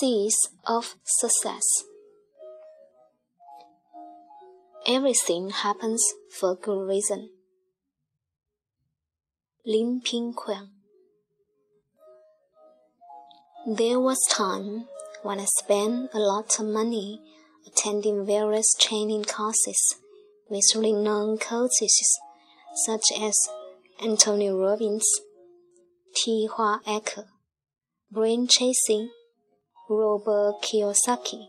Seeds of Success Everything happens for a good reason. Lin Ping Pingquan There was time when I spent a lot of money attending various training courses with renowned coaches such as Anthony Robbins, T. Harv Eker, Brain Chasing, Robert Kiyosaki,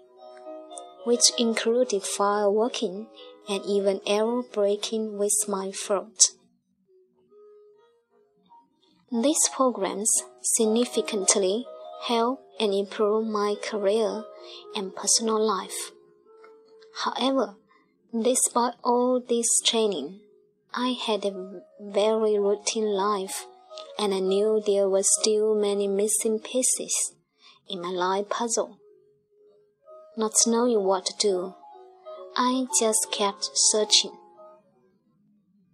which included fire walking and even arrow breaking with my throat. These programs significantly help and improve my career and personal life. However, despite all this training, I had a very routine life, and I knew there were still many missing pieces in my life puzzle. Not knowing what to do, I just kept searching.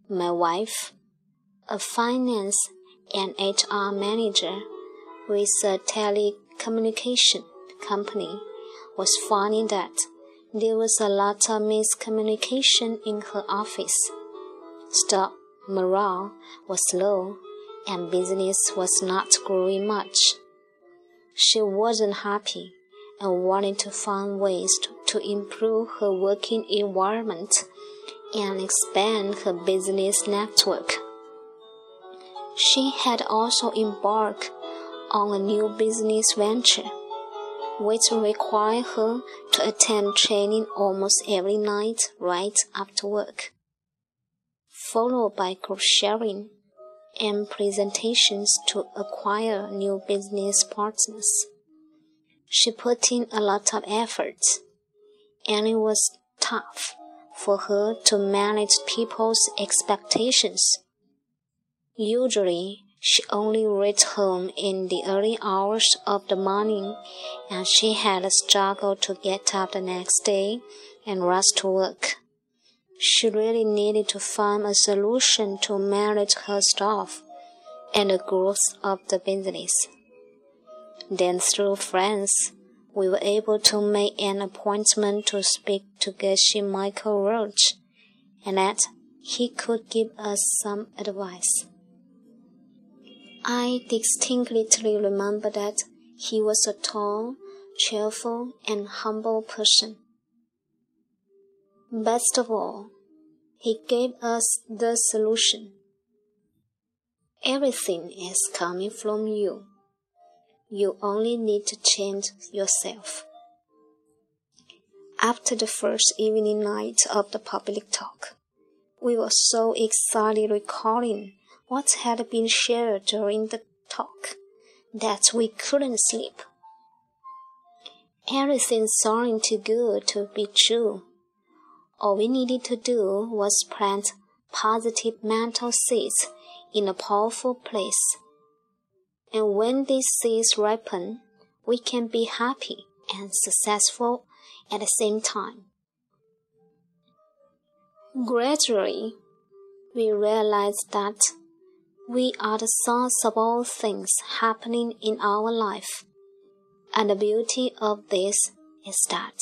My wife, a finance and HR manager with a telecommunication company, was finding that there was a lot of miscommunication in her office. Staff morale was low and business was not growing much. She wasn't happy and wanted to find ways to, improve her working environment and expand her business network. She had also embarked on a new business venture, which required her to attend training almost every night right after work, followed by group sharing and presentations to acquire new business partners. She put in a lot of effort, and it was tough for her to manage people's expectations. Usually, she only reached home in the early hours of the morning, and she had a struggle to get up the next day and rush to work. She really needed to find a solution to manage her staff and the growth of the business. Then, through friends, we were able to make an appointment to speak to Geshe Michael Roach, and that he could give us some advice. I distinctly remember that he was a tall, cheerful, and humble person. Best of all, he gave us the solution. Everything is coming from you. You only need to change yourself. After the first evening night of the public talk, we were so excited recalling what had been shared during the talk that we couldn't sleep. Everything sounded too good to be true. All we needed to do was plant positive mental seeds in a powerful place. And when these seeds ripen, we can be happy and successful at the same time. Gradually, we realize that we are the source of all things happening in our life. And the beauty of this is that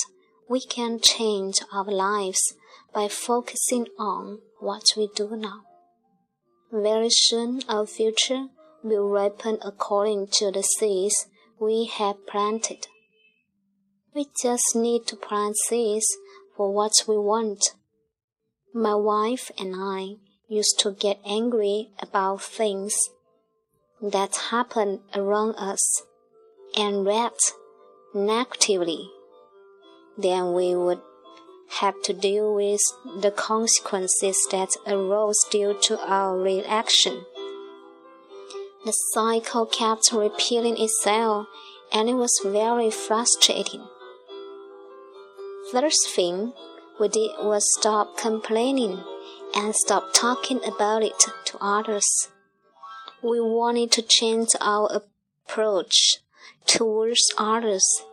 we can change our lives by focusing on what we do now. Very soon our future will ripen according to the seeds we have planted. We just need to plant seeds for what we want. My wife and I used to get angry about things that happen around us and react negatively then we would have to deal with the consequences that arose due to our reaction. The cycle kept repeating itself, and it was very frustrating. First thing we did was stop complaining and stop talking about it to others. We wanted to change our approach towards others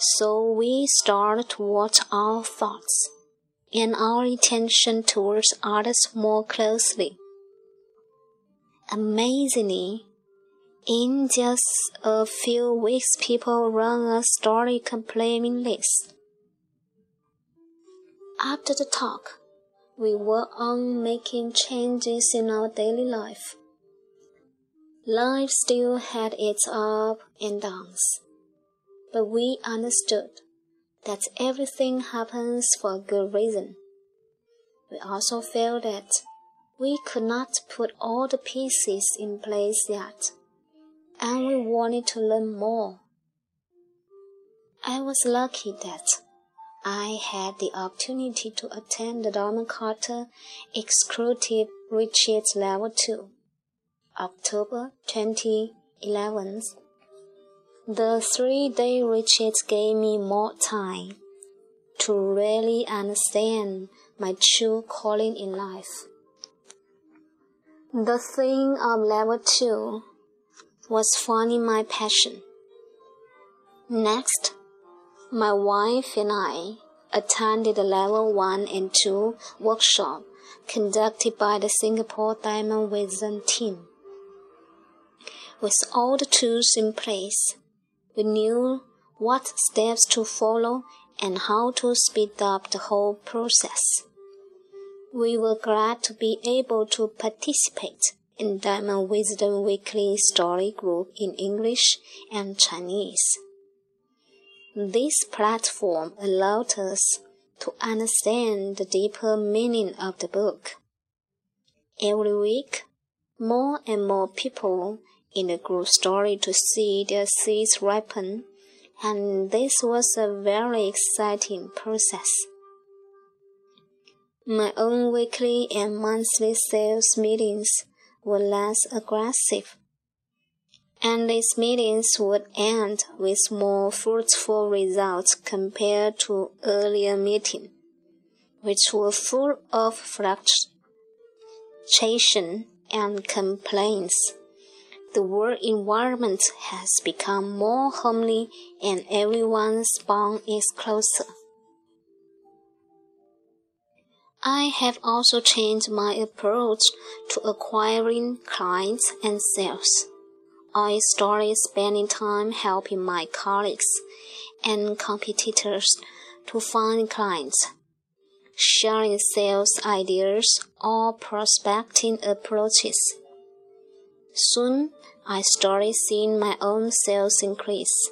so we start to watch our thoughts and our attention towards others more closely. Amazingly, In just a few weeks, people run a story complaining list. After the talk, we work on making changes in our daily life. Life still had its ups and downs, but we understood that everything happens for a good reason. We also felt that we could not put all the pieces in place yet, and we wanted to learn more. I was lucky that I had the opportunity to attend the Diamond Cutter Executive Retreat Level 2, October 2011. The three day retreat gave me more time to really understand my true calling in life. The thing of level 2 was finding my passion. Next, my wife and I attended the level 1 and 2 workshop conducted by the Singapore Diamond Wisdom team. With all the tools in place, we knew what steps to follow and how to speed up the whole process. We were glad to be able to participate in Diamond Wisdom Weekly Story Group in English and Chinese. This platform allowed us to understand the deeper meaning of the book. Every week, more and more people in the group story to see their seeds ripen, and this was a very exciting process. My own weekly and monthly sales meetings were less aggressive and these meetings would end with more fruitful results compared to earlier meetings, which were full of fluctuation and complaints. The work environment has become more homely and everyone's bond is closer. I have also changed my approach to acquiring clients and sales. I started spending time helping my colleagues and competitors to find clients, sharing sales ideas or prospecting approaches. Soon, I started seeing my own sales increase.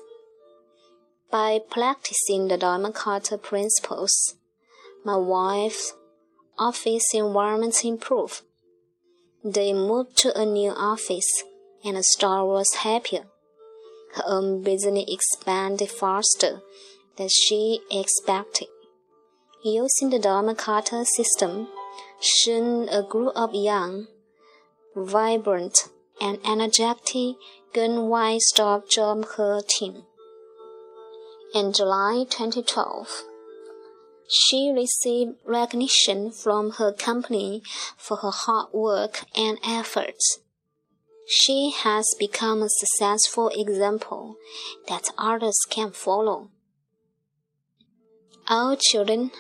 By practicing the Diamond Cutter principles, my wife's office environment improved. They moved to a new office and Star was happier. Her own business expanded faster than she expected. Using the Diamond Cutter system, soon a group of young, vibrant, and energetic Gen Y staff joined her team. In July 2012, she received recognition from her company for her hard work and efforts. She has become a successful example that others can follow. Our children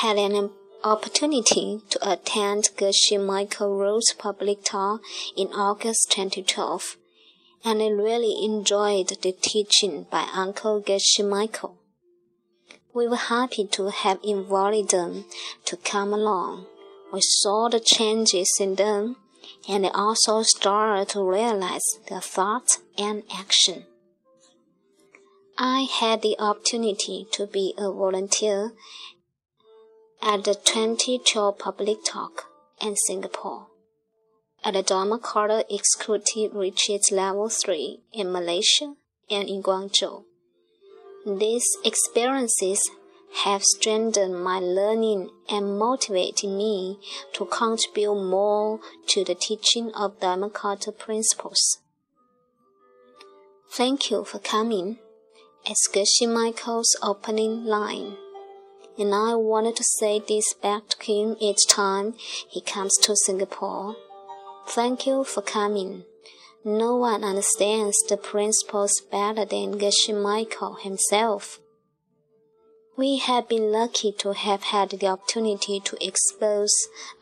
had an opportunity to attend Geshe Michael Rose public talk in August 2012, and I really enjoyed the teaching by Uncle Geshe Michael. We were happy to have invited them to come along. We saw the changes in them and they also started to realize their thoughts and action. I had the opportunity to be a volunteer at the 2012 public talk in Singapore, at the Dharma Carter Executive Retreat Level 3 in Malaysia and in Guangzhou. These experiences have strengthened my learning and motivated me to contribute more to the teaching of Dharma Carter principles. Thank you for coming. It's Geshe Michael's opening line. And I wanted to say this back to him each time he comes to Singapore. Thank you for coming. No one understands the principles better than Geshe Michael himself. We have been lucky to have had the opportunity to expose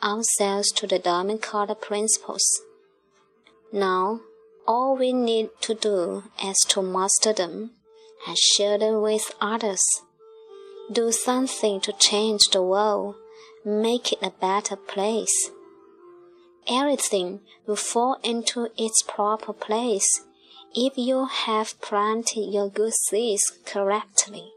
ourselves to the Diamond Cutter principles. Now, All we need to do is to master them and share them with others. Do something to change the world, make it a better place. Everything will fall into its proper place if you have planted your good seeds correctly.